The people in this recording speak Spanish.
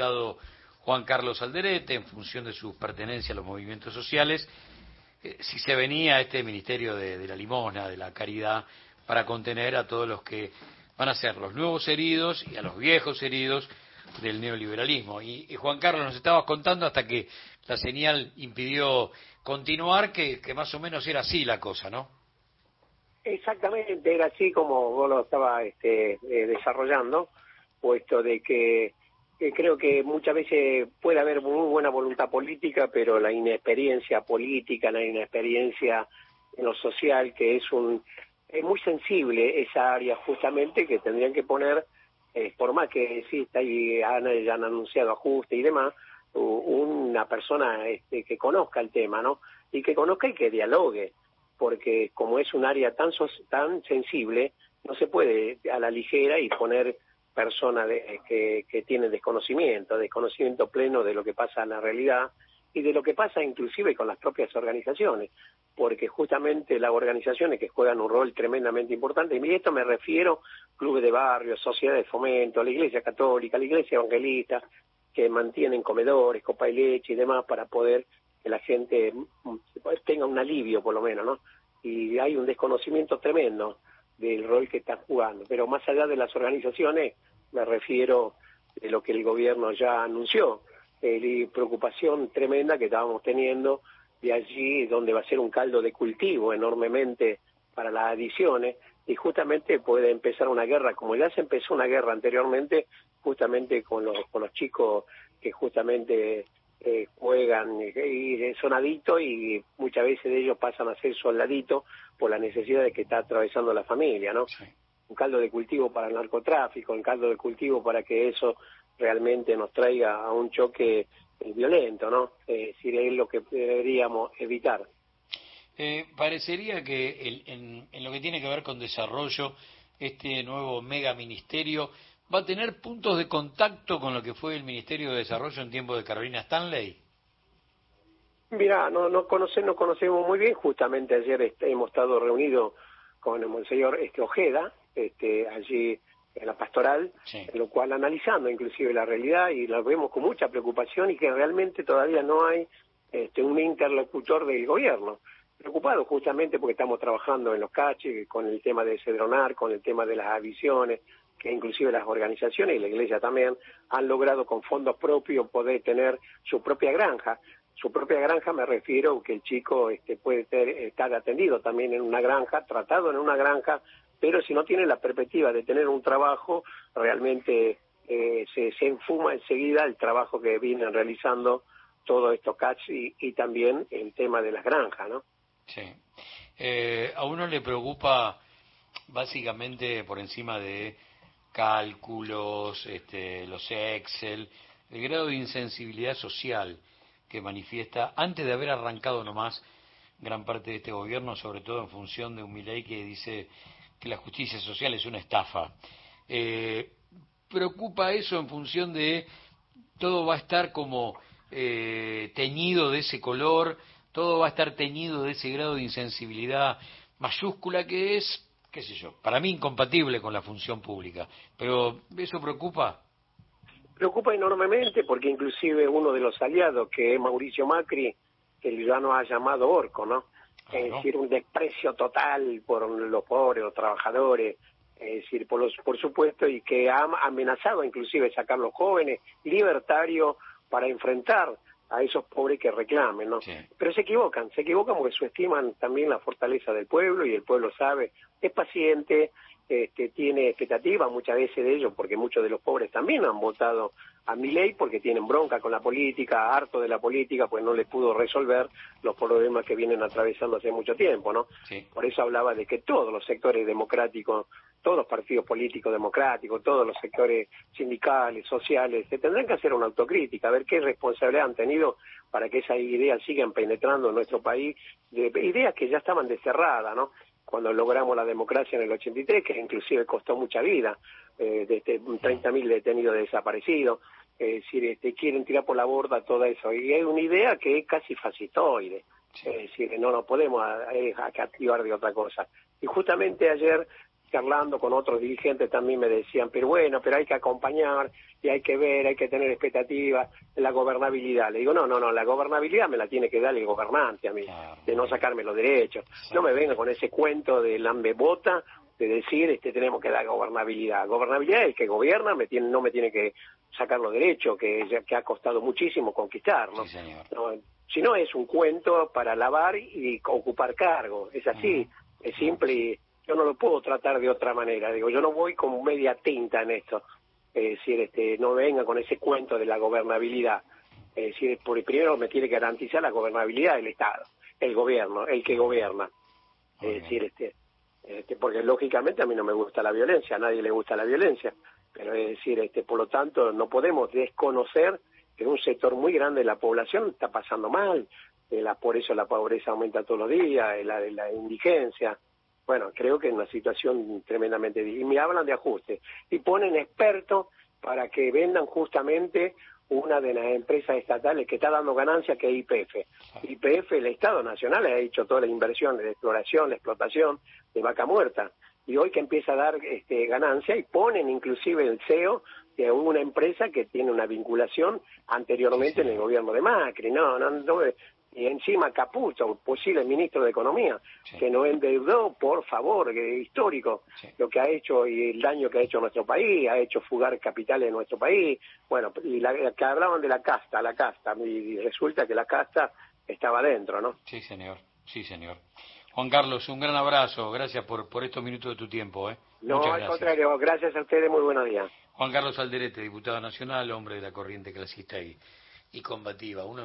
diputado Juan Carlos Alderete, en función de su pertenencia a los movimientos sociales, eh, si se venía a este Ministerio de, la Limona, de la Caridad, para contener a todos los que van a ser los nuevos heridos y a los viejos heridos del neoliberalismo. Y, Juan Carlos nos estabas contando hasta que la señal impidió continuar, que, más o menos era así la cosa, ¿no? Exactamente, era así como vos lo estabas este, eh, desarrollando, puesto de que creo que muchas veces puede haber muy buena voluntad política, pero la inexperiencia política, la inexperiencia en lo social, que es un es muy sensible esa área justamente que tendrían que poner, eh, por más que exista y han, ya han anunciado ajuste y demás, una persona este, que conozca el tema, ¿no? Y que conozca y que dialogue, porque como es un área tan tan sensible, no se puede a la ligera y poner personas que, que tienen desconocimiento, desconocimiento pleno de lo que pasa en la realidad y de lo que pasa inclusive con las propias organizaciones, porque justamente las organizaciones que juegan un rol tremendamente importante, y esto me refiero clubes de barrio, sociedades de fomento, la iglesia católica, la iglesia evangelista, que mantienen comedores, copa y leche y demás para poder que la gente mm, tenga un alivio por lo menos, ¿no? Y hay un desconocimiento tremendo del rol que están jugando. Pero más allá de las organizaciones, me refiero de lo que el gobierno ya anunció, eh, preocupación tremenda que estábamos teniendo de allí donde va a ser un caldo de cultivo enormemente para las adiciones y justamente puede empezar una guerra, como ya se empezó una guerra anteriormente, justamente con los, con los chicos que justamente eh, juegan y son adictos y muchas veces de ellos pasan a ser soldaditos por la necesidad de que está atravesando la familia, ¿no? Un caldo de cultivo para el narcotráfico, un caldo de cultivo para que eso realmente nos traiga a un choque eh, violento, ¿no? Eh, es es lo que deberíamos evitar. Eh, parecería que en, en, lo que tiene que ver con desarrollo, este nuevo mega ministerio va a tener puntos de contacto con lo que fue el Ministerio de Desarrollo en tiempo de Carolina Stanley. Mira, no, no, no conocemos muy bien. Justamente ayer este, hemos estado reunidos con el monseñor este, Ojeda, este, allí en la pastoral, en lo cual analizando inclusive la realidad y la vemos con mucha preocupación y que realmente todavía no hay este, un interlocutor del gobierno. Preocupado justamente porque estamos trabajando en los caches, con el tema de Cedronar, con el tema de las avisiones, que inclusive las organizaciones y la iglesia también han logrado con fondos propios poder tener su propia granja su propia granja me refiero que el chico este, puede estar atendido también en una granja, tratado en una granja, pero si no tiene la perspectiva de tener un trabajo, realmente eh, se, se enfuma enseguida el trabajo que vienen realizando todos estos CATS y, también el tema de las granjas, ¿no? Sí. Eh, a uno le preocupa básicamente por encima de cálculos, este, los Excel, el grado de insensibilidad social que manifiesta, antes de haber arrancado nomás gran parte de este gobierno, sobre todo en función de un Milei que dice que la justicia social es una estafa. Eh, ¿Preocupa eso en función de todo va a estar como eh, teñido de ese color, todo va a estar teñido de ese grado de insensibilidad mayúscula que es, qué sé yo, para mí incompatible con la función pública? Pero ¿eso preocupa? preocupa enormemente porque inclusive uno de los aliados, que es Mauricio Macri, que ya nos ha llamado orco, ¿no? Es decir, un desprecio total por los pobres, los trabajadores, es decir, por, los, por supuesto, y que ha amenazado inclusive sacar los jóvenes libertarios para enfrentar a esos pobres que reclamen, ¿no? Pero se equivocan, se equivocan porque subestiman también la fortaleza del pueblo y el pueblo sabe, es paciente, este, tiene expectativas muchas veces de ellos, porque muchos de los pobres también han votado a mi ley porque tienen bronca con la política, harto de la política, pues no les pudo resolver los problemas que vienen atravesando hace mucho tiempo, ¿no? Por eso hablaba de que todos los sectores democráticos, todos los partidos políticos democráticos, todos los sectores sindicales, sociales, se tendrán que hacer una autocrítica, a ver qué responsabilidad han tenido para que esas ideas sigan penetrando en nuestro país, de ideas que ya estaban desterradas, ¿no? cuando logramos la democracia en el 83, que inclusive costó mucha vida, eh, de este, 30.000 detenidos desaparecidos, es decir, este, quieren tirar por la borda todo eso. Y hay una idea que es casi fascistoide, es decir, no nos podemos activar de otra cosa. Y justamente ayer charlando con otros dirigentes también me decían, pero bueno, pero hay que acompañar y hay que ver, hay que tener expectativas la gobernabilidad. Le digo, no, no, no, la gobernabilidad me la tiene que dar el gobernante a mí, de no sacarme los derechos. No me venga con ese cuento de lambebota de decir, este, tenemos que dar gobernabilidad. Gobernabilidad es el que gobierna, me tiene, no me tiene que sacar los derechos, que, que ha costado muchísimo conquistar, ¿no? si no es un cuento para lavar y ocupar cargo, es así, es simple yo no lo puedo tratar de otra manera. Digo, yo no voy con media tinta en esto. Es decir, este, no venga con ese cuento de la gobernabilidad. Es decir, por primero me tiene que garantizar la gobernabilidad del Estado, el gobierno, el que gobierna. Es decir, este, este, porque lógicamente a mí no me gusta la violencia, a nadie le gusta la violencia, pero es decir, este, por lo tanto no podemos desconocer que un sector muy grande de la población está pasando mal, eh, la, por eso la pobreza aumenta todos los días, la, la indigencia, bueno, creo que es una situación tremendamente difícil. Y me hablan de ajuste. Y ponen expertos para que vendan justamente una de las empresas estatales que está dando ganancias, que es IPF. IPF, el Estado Nacional, ha hecho toda la inversión de exploración, la explotación de vaca muerta. Y hoy que empieza a dar este, ganancia y ponen inclusive el CEO de una empresa que tiene una vinculación anteriormente en el gobierno de Macri. No, no, no, y encima Caputo, posible ministro de Economía, que nos endeudó, por favor, que histórico, lo que ha hecho y el daño que ha hecho a nuestro país, ha hecho fugar capitales de nuestro país, bueno, y la, que hablaban de la casta, la casta, y resulta que la casta estaba dentro, ¿no? Sí, señor, sí, señor. Juan Carlos, un gran abrazo, gracias por, por estos minutos de tu tiempo. ¿eh? No, al contrario, gracias a ustedes, muy buenos días. Juan Carlos Alderete, diputado nacional, hombre de la corriente clasista y, y combativa. Uno